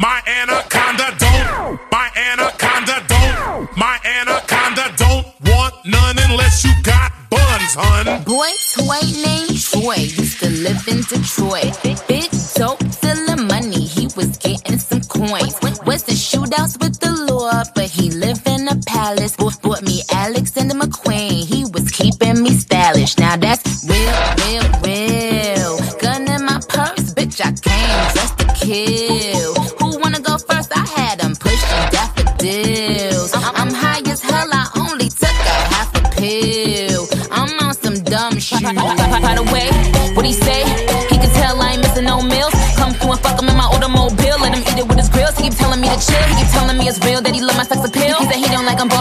My anaconda don't, my anaconda don't, my anaconda don't want none unless you got buns, hun. Boy, Toy named Troy used to live in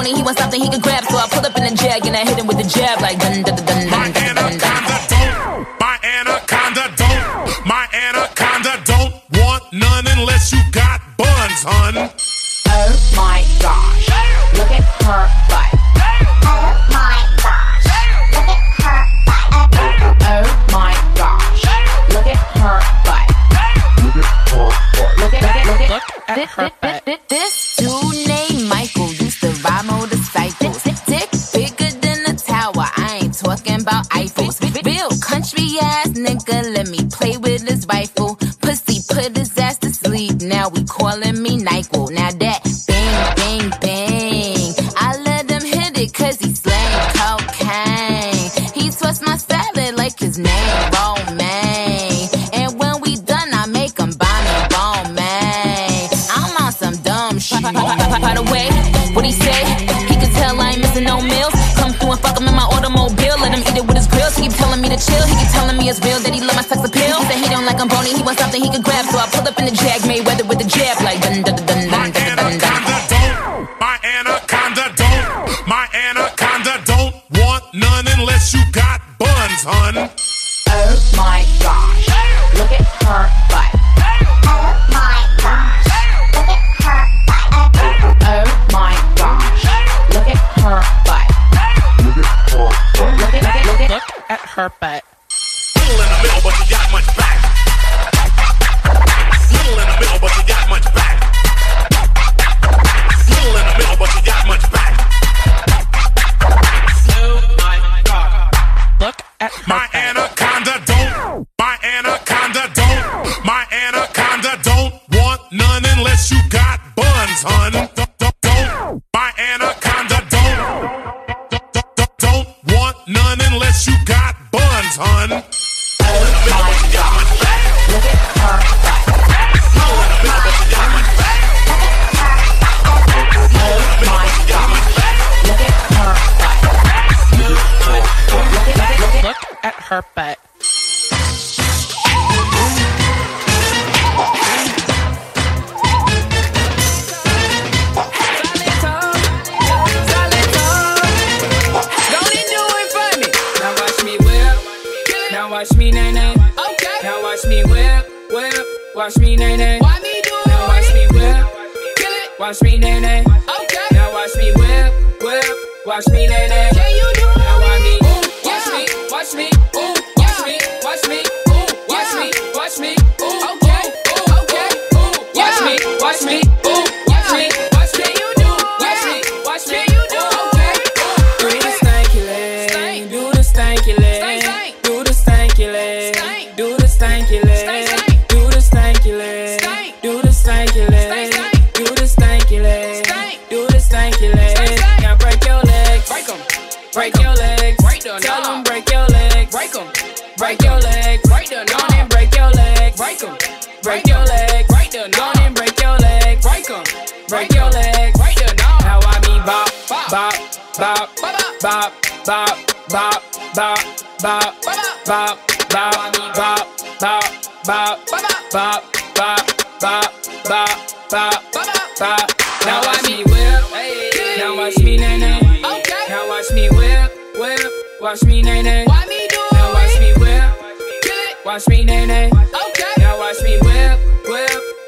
money, he wants something he can grab. So I pull up in the jag and I hit him with the jab like dun dun dun. Perfect. butt.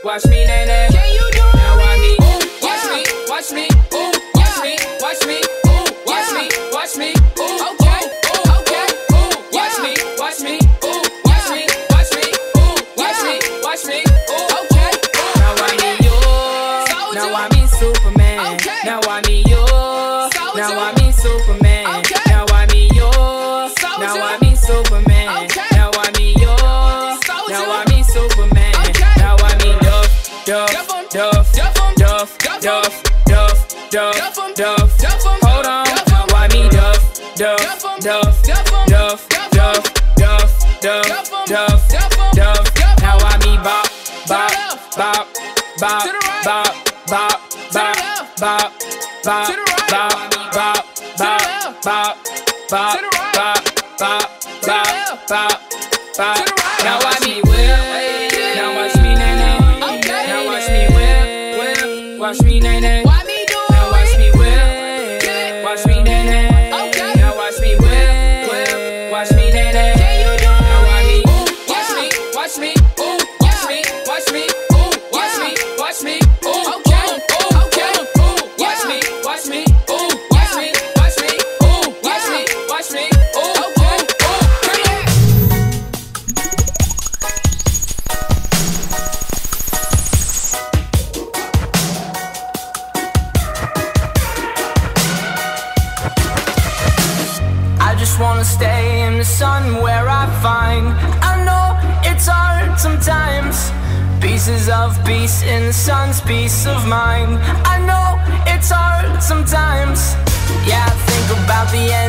Watch me, nay, nay. peace of mind. I know it's hard sometimes. Yeah, I think about the end.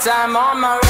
time on my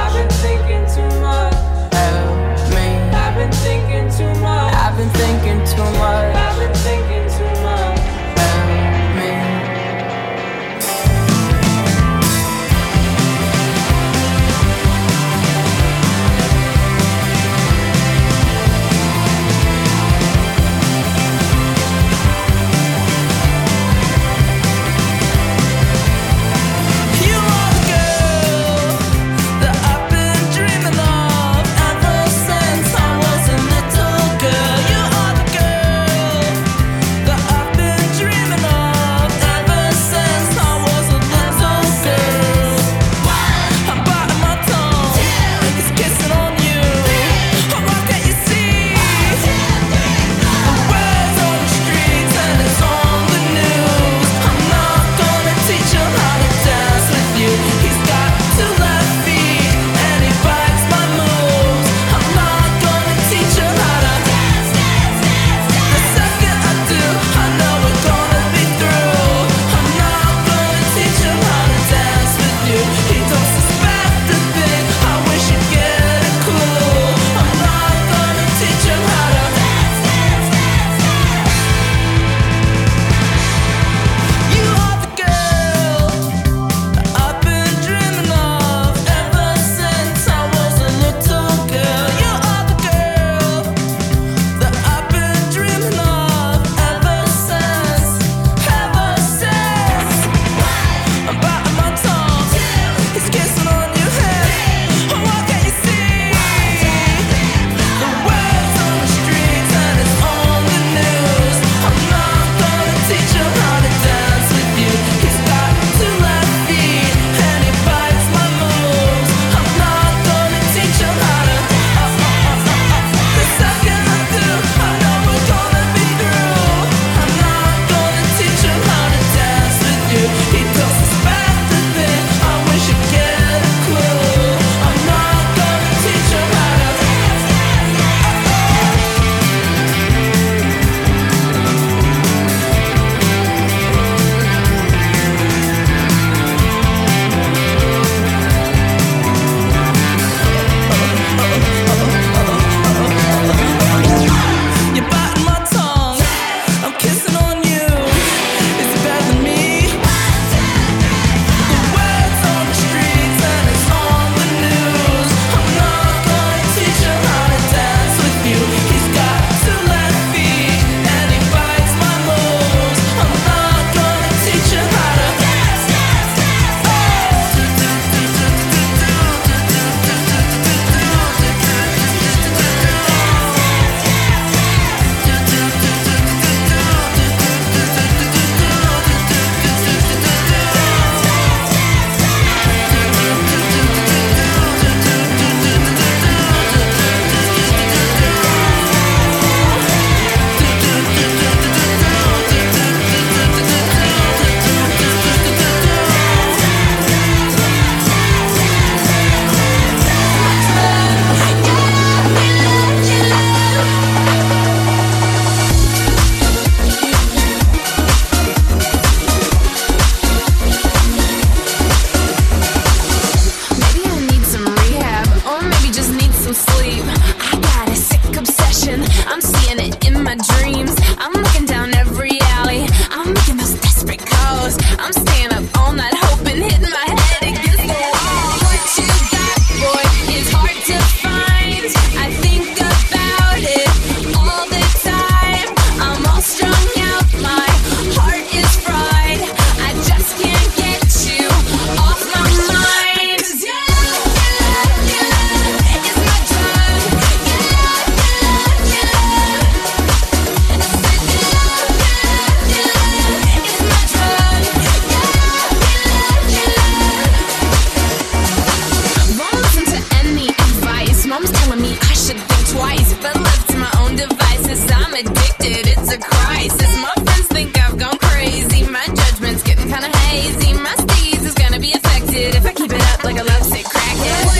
like a lovesick crackhead.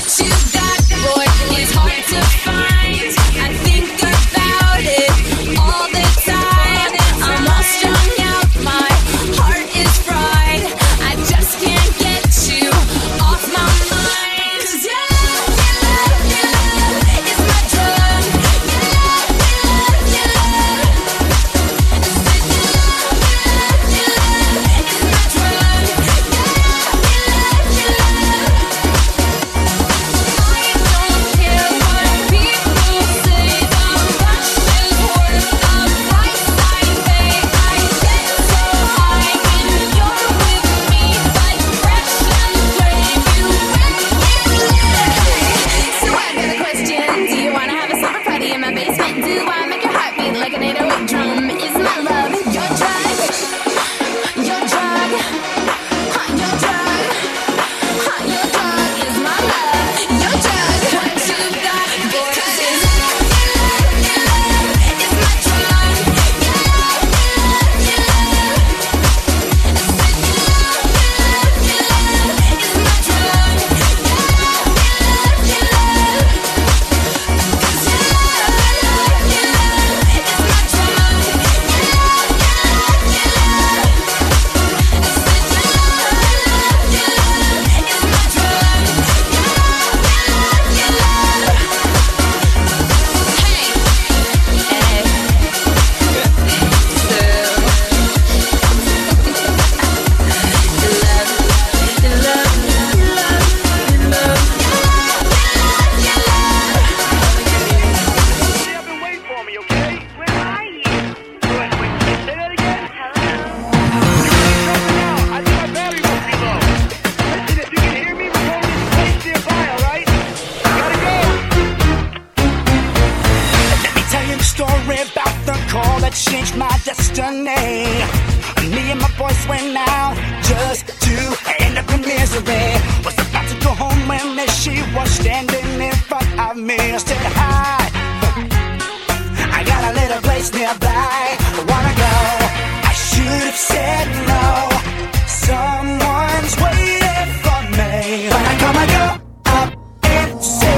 place nearby. I wanna go. I should have said no. Someone's waiting for me. But I come, I go up and say.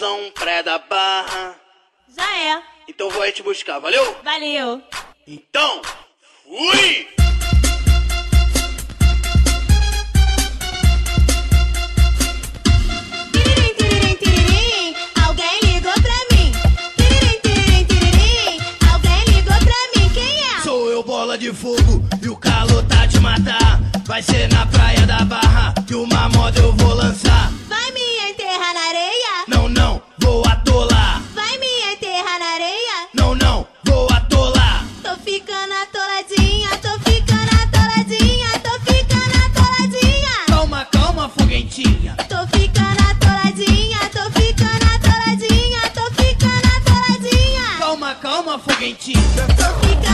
São Pré da Barra. Já é. Então vou aí te buscar, valeu? Valeu. Então, fui! de fogo e o calor tá de matar. Vai ser na praia da barra que uma moda eu vou lançar. mentira.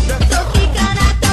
「時から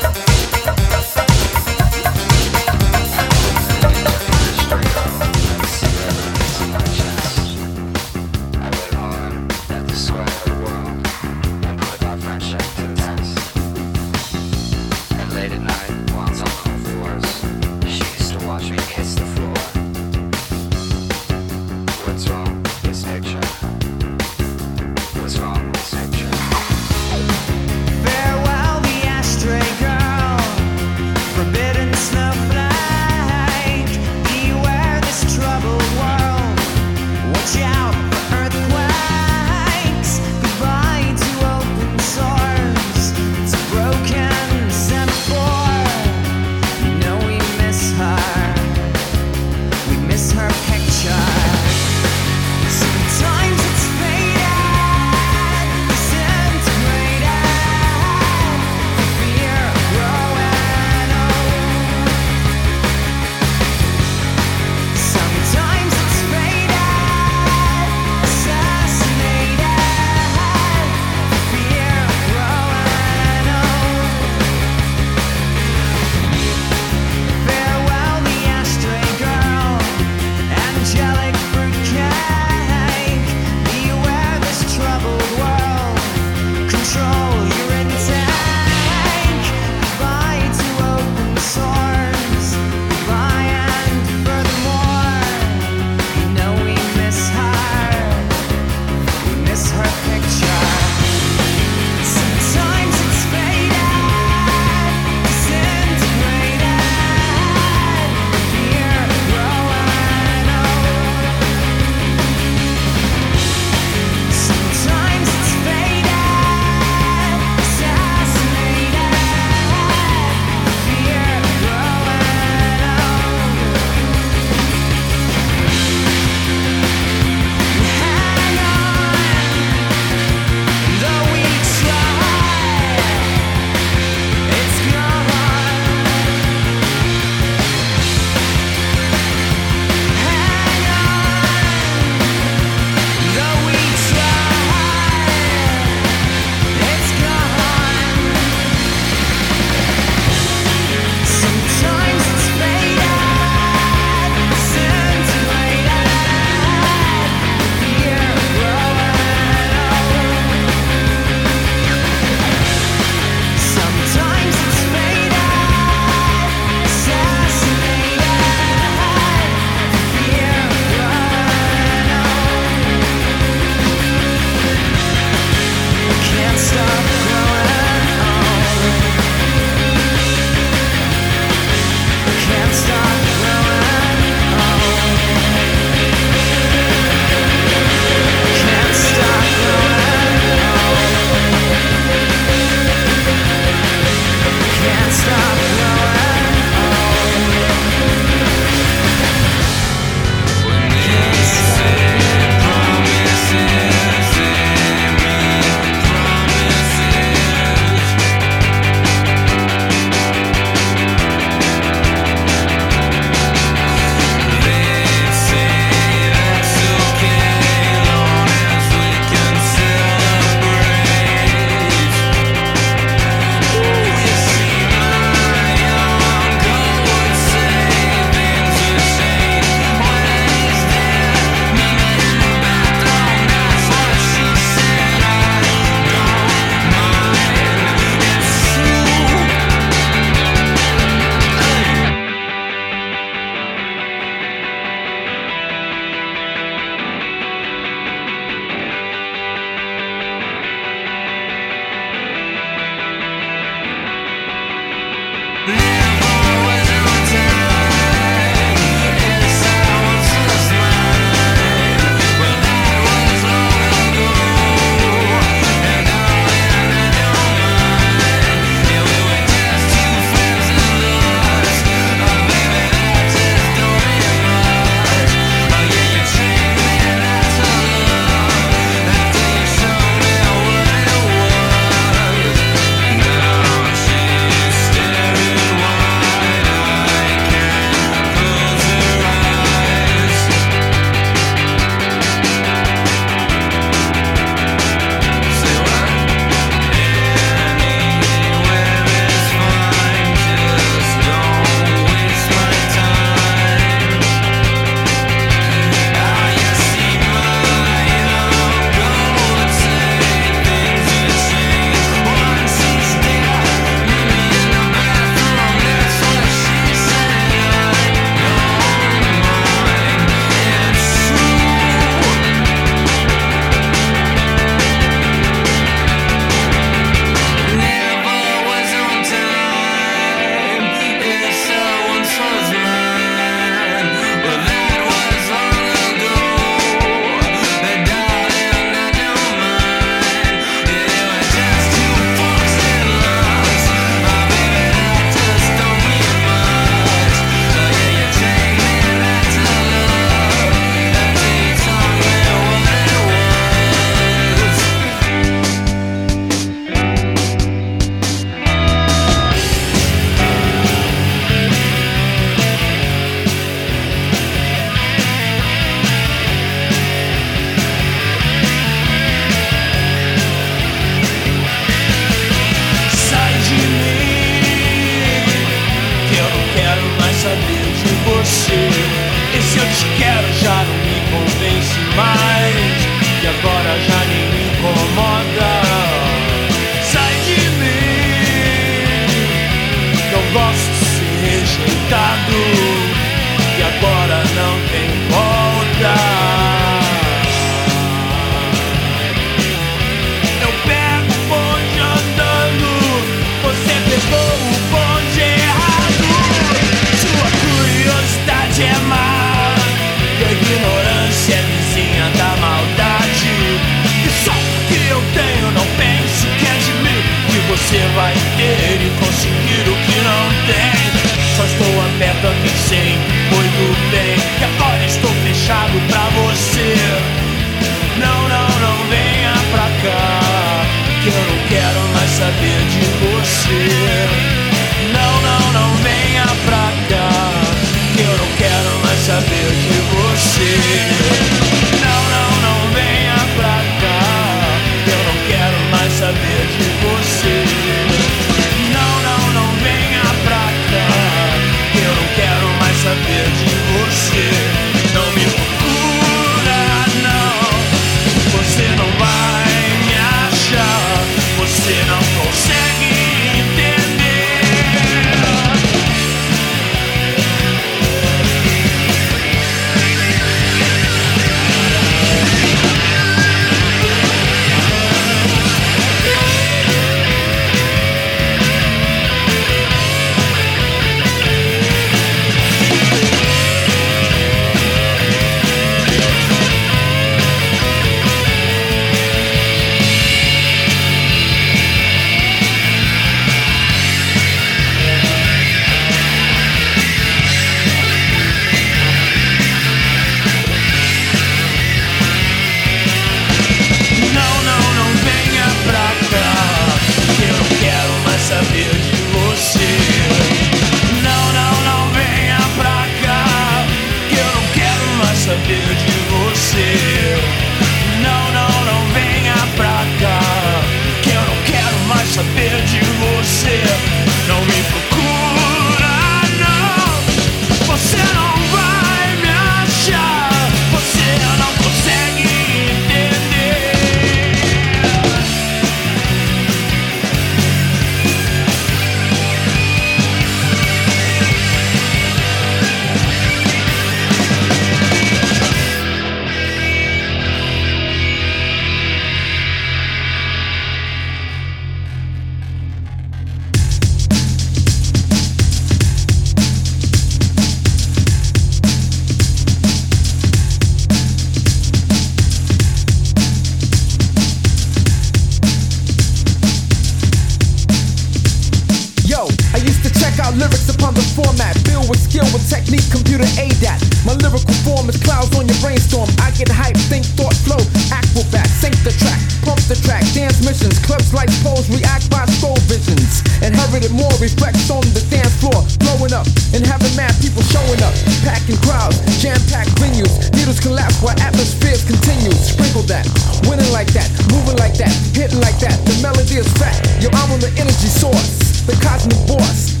My lyrical form is clouds on your brainstorm. I get hype, think, thought, flow, acrobat, sync the track, pump the track, dance missions, clubs like poles, react by soul visions. Inherited more reflects on the dance floor, blowing up and having mad people showing up, packing crowds, jam-packed venues, needles collapse while atmospheres continue. Sprinkle that, winning like that, moving like that, hitting like that. The melody is fat. Yo, I'm on the energy source, the cosmic voice.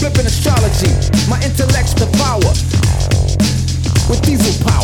Flipping astrology, my intellect's the power.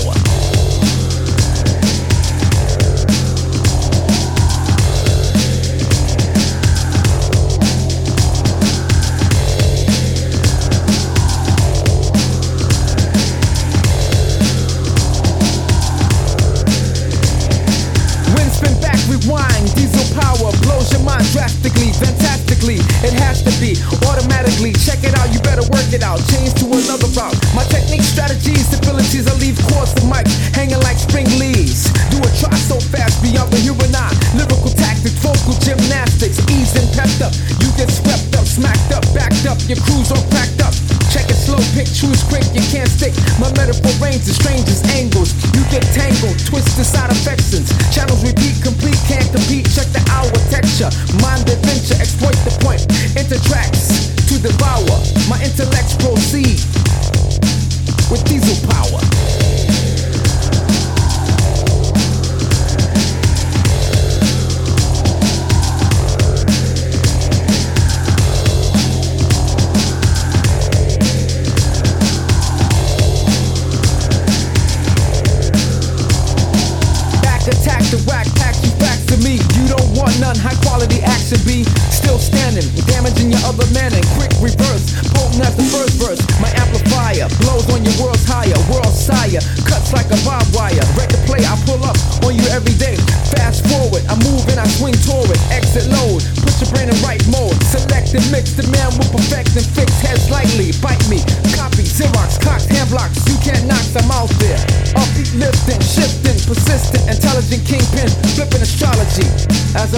your crews on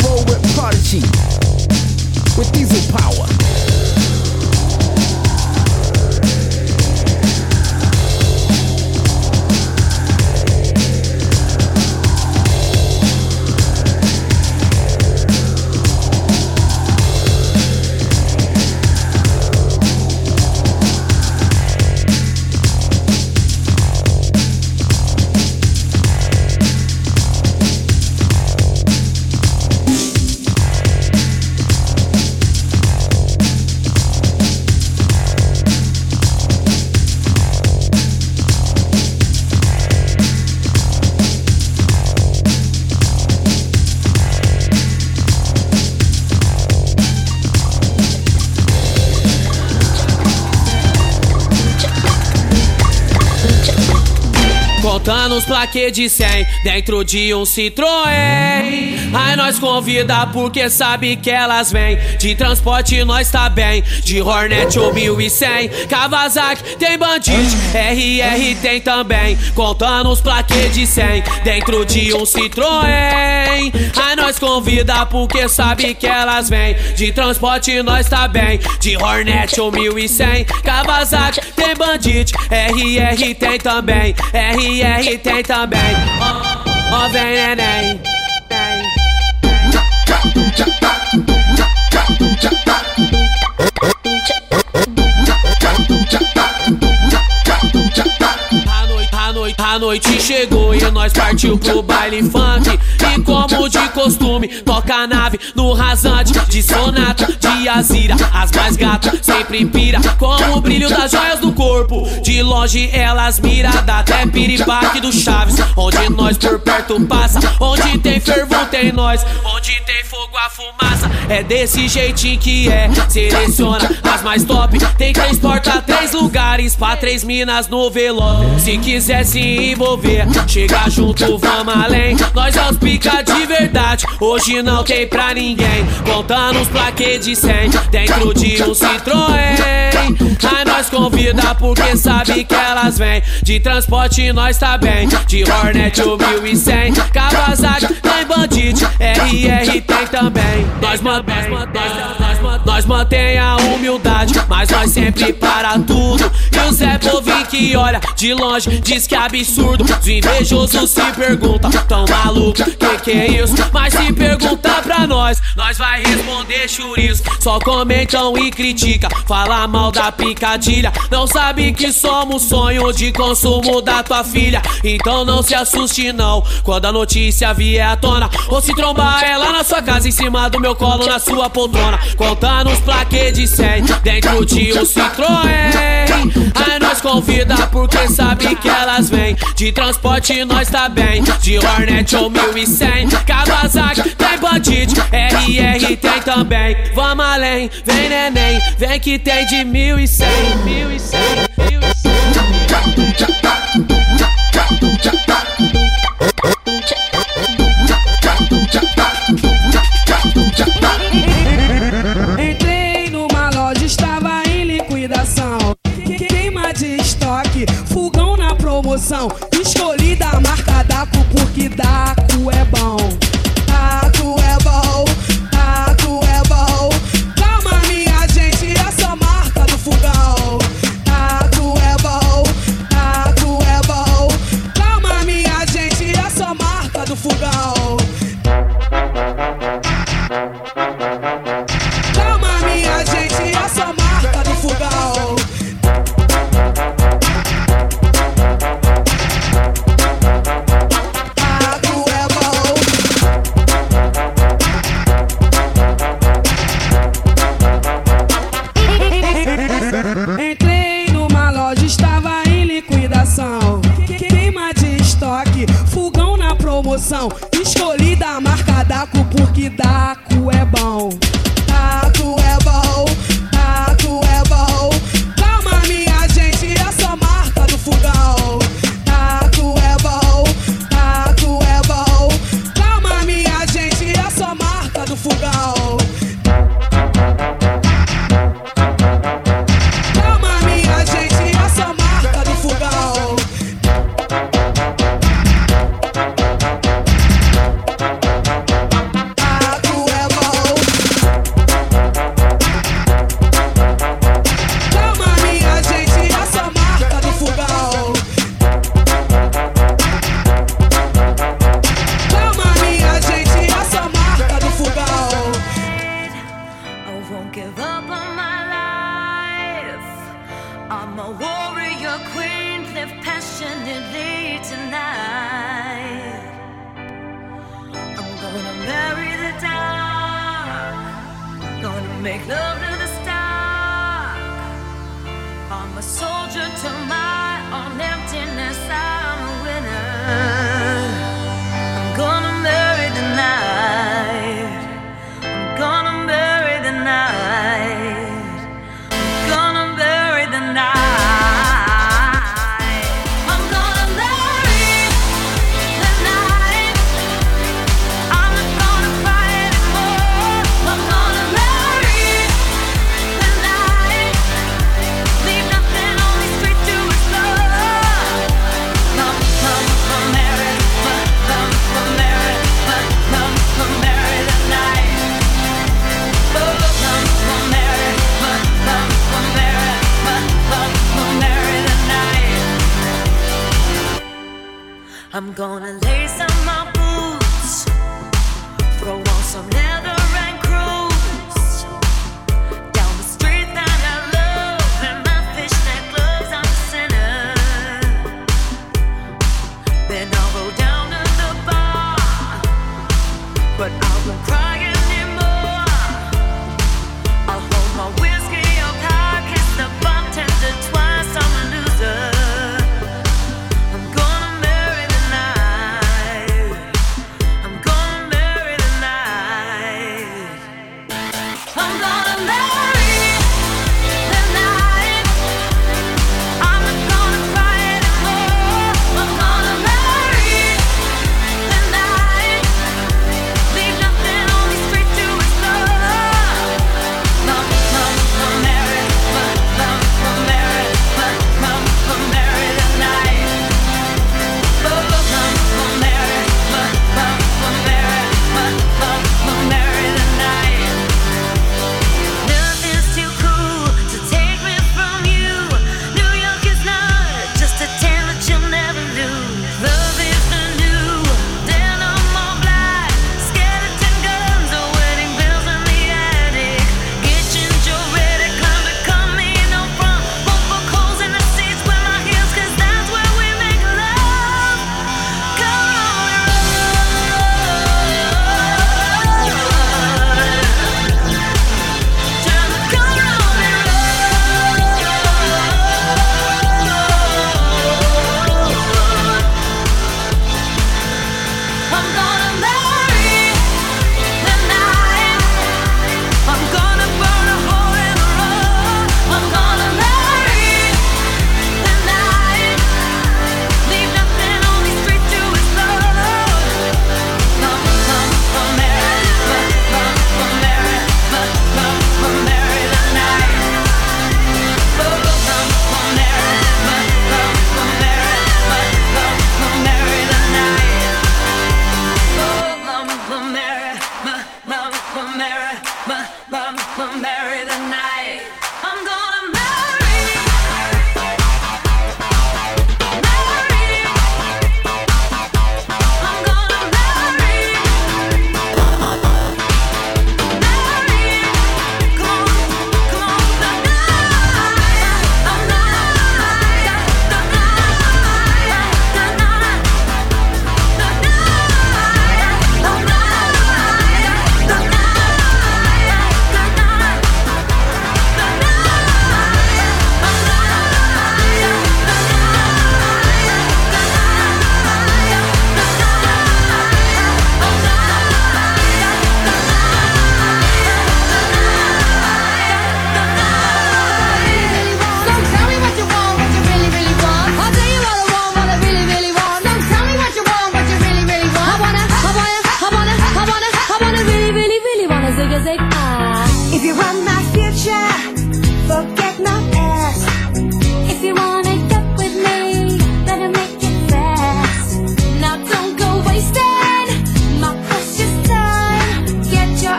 Roll with prodigy, with diesel power. De 100 dentro de um Citroën. Aí nós convida porque sabe que elas vêm. De transporte nós tá bem. De Hornet ou 1100. Kawasaki tem Bandit. RR tem também. Contando os plaquês de 100 dentro de um Citroën. Aí nós convida porque sabe que elas vêm. De transporte nós tá bem. De Hornet ou 1100. Kawasaki tem Bandit. RR tem também. RR tem também. Ó, ó, vem neném. A noite, chegou e nós partiu pro baile funk. E como de costume, toca a nave no rasante de sonata, de azira. As mais gatas sempre pira com o brilho das joias do corpo. De longe elas mira, dá até piripaque do Chaves. Onde nós por perto passa, onde tem fervor tem nós. Onde tem fogo a fumaça, é desse jeitinho que é. Seleciona as mais top, tem transporta três lugares pra três minas no velório. Se quiser se envolver, chega junto, vamos além. Nós é os pica de verdade, hoje não tem pra ninguém. Contando os plaquês de 100 dentro de um Citroën. Aí nós convida porque sabe que elas vêm. De transporte nós tá bem, de Hornet ou 1100. Kawasaki tem Bandit, RR tem também. Nós mantém, nós, nós, nós, mantém a humildade, mas nós sempre para tudo. E o Zé Povinho que olha de longe diz que é absurdo. Os invejosos se perguntam, tão maluco, que que é isso? Mas se perguntar pra nós, nós vai responder churizo. Só comentam e critica, fala mal da picadilha. Não sabe que somos sonho de consumo da tua filha. Então não se assuste não, quando a notícia vier à tona. Ou se trombar ela na sua casa, em cima do meu colo, na sua poltrona montando os plaquês de 100 Dentro de um Citroën Aí nós convida porque sabe que elas vêm De transporte nós tá bem De Hornet ou 1100 Kawasaki tem Bandit RR tem também Vamos além, vem neném Vem que tem de 1100 1100, 1100. Na promoção. Escolhi da marca Daco porque Daco é bom.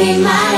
be mine.